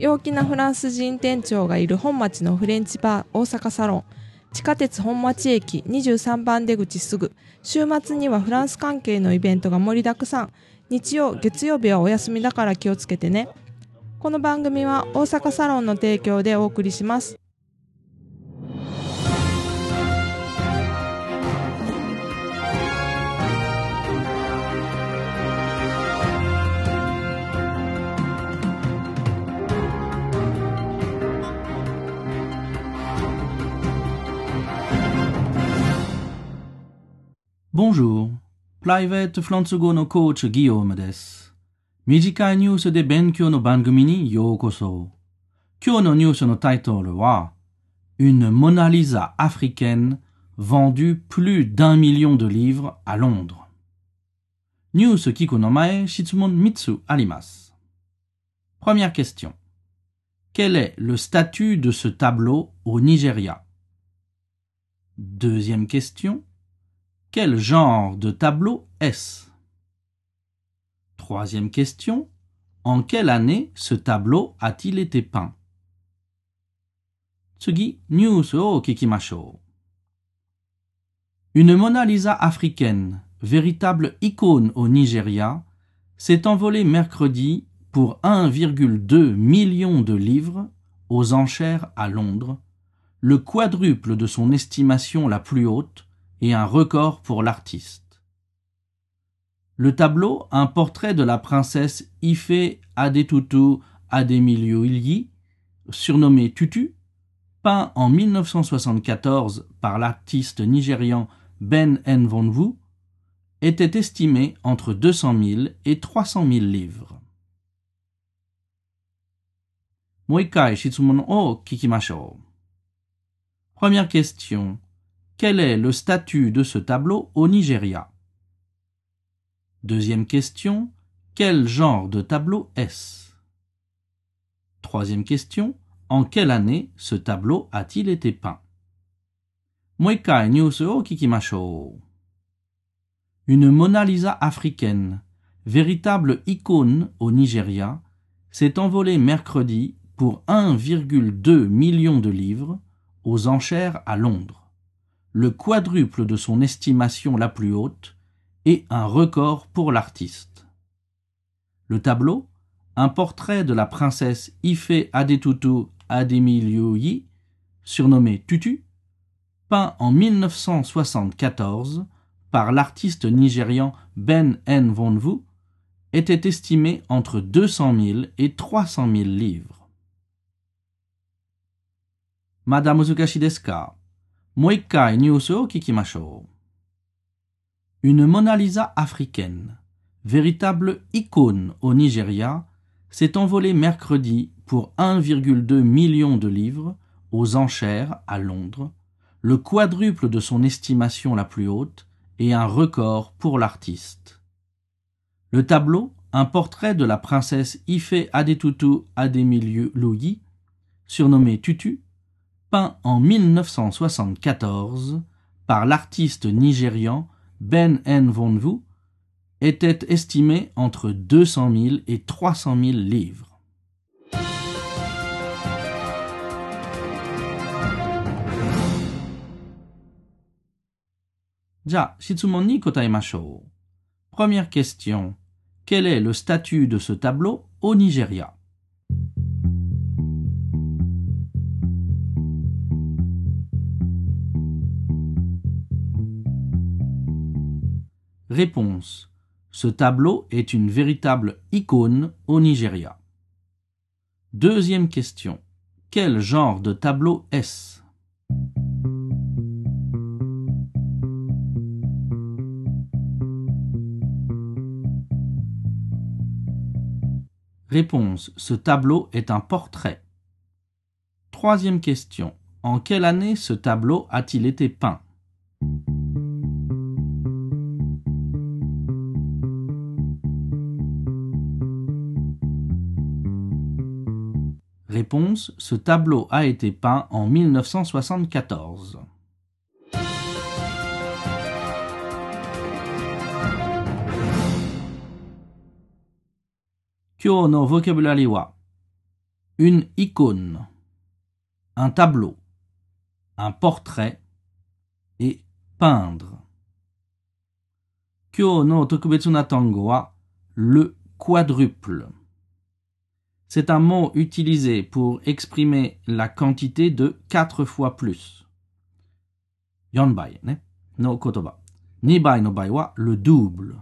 陽気なフランス人店長がいる本町のフレンチバー大阪サロン。地下鉄本町駅23番出口すぐ。週末にはフランス関係のイベントが盛りだくさん。日曜月曜日はお休みだから気をつけてね。この番組は大阪サロンの提供でお送りします。Bonjour. Private フランス語のコーチギヨームです。短いニュースで勉強の番組にようこそ。今日のニュースのタイトルは Une Mona Lisa africaine vendue plus d'un million de livres à Londres. ニュース聞くの前、質問3つあります。Première question. Quel est le statut de ce tableau au Nigeria? Deuxième question. Quel genre de tableau est-ce? Troisième question. En quelle année ce tableau a-t-il été peint? Oh, Une Mona Lisa africaine, véritable icône au Nigeria, s'est envolée mercredi pour 1,2 million de livres aux enchères à Londres, le quadruple de son estimation la plus haute, et un record pour l'artiste. Le tableau, un portrait de la princesse Ife Adetutu Ademilio Ilgi, surnommée Tutu, peint en 1974 par l'artiste nigérian Ben Nvonvu, était estimé entre 200 000 et 300 000 livres. Moikai Shitsumon o Kikimashou. Première question. Quel est le statut de ce tableau au Nigeria? Deuxième question. Quel genre de tableau est-ce? Troisième question. En quelle année ce tableau a-t-il été peint? Une Mona Lisa africaine, véritable icône au Nigeria, s'est envolée mercredi pour 1,2 million de livres aux enchères à Londres le quadruple de son estimation la plus haute et un record pour l'artiste. Le tableau, un portrait de la princesse Ife Adetutu Ademilioyi, surnommée Tutu, peint en 1974 par l'artiste nigérian Ben Nvonvu, était estimé entre 200 000 et 300 000 livres. Madame Une Mona Lisa africaine, véritable icône au Nigeria, s'est envolée mercredi pour 1,2 million de livres aux enchères à Londres, le quadruple de son estimation la plus haute et un record pour l'artiste. Le tableau, un portrait de la princesse Ife Adetutu Ademilioyi, surnommée Tutu, peint en 1974 par l'artiste nigérian Ben N. était estimé entre 200 000 et 300 000 livres. Ja, shitsumon Première question. Quel est le statut de ce tableau au Nigeria? Réponse. Ce tableau est une véritable icône au Nigeria. Deuxième question. Quel genre de tableau est-ce? Réponse. Ce tableau est un portrait. Troisième question. En quelle année ce tableau a-t-il été peint? Réponse Ce tableau a été peint en 1974. Kyo no vocabulary wa? Une icône, un tableau, un portrait et peindre. Kyo no tokubetsu na tango wa? Le quadruple. C'est un mot utilisé pour exprimer la quantité de quatre fois plus. Yonbai no kotoba. Nibai no bai wa le double.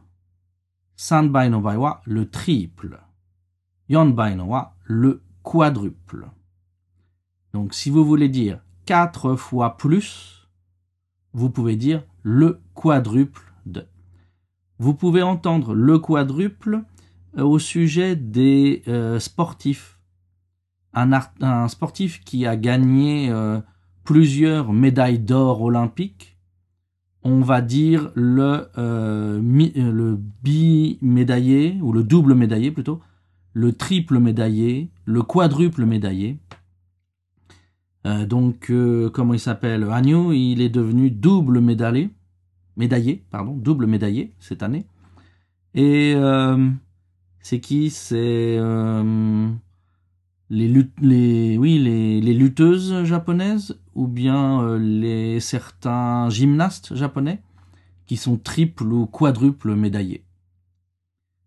Sanbai no bai wa le triple. Yonbai no wa le quadruple. Donc si vous voulez dire quatre fois plus, vous pouvez dire le quadruple de. Vous pouvez entendre le quadruple au sujet des euh, sportifs. Un, sportif qui a gagné euh, plusieurs médailles d'or olympiques, on va dire le, euh, bi-médaillé, ou le double médaillé plutôt, le triple médaillé, le quadruple médaillé. Euh, donc, euh, comment il s'appelle Agnew, il est devenu double médaillé, médaillé, pardon, double médaillé cette année. Et euh, c'est qui? C'est euh, les, lutteuses japonaises ou bien euh, les certains gymnastes japonais qui sont triple ou quadruple médaillés.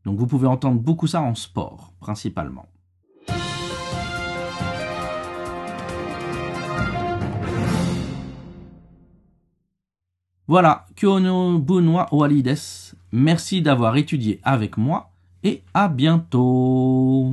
Donc vous pouvez entendre beaucoup ça en sport, principalement. Voilà, Kyono Bunwa Owari desu. Merci d'avoir étudié avec moi et à bientôt.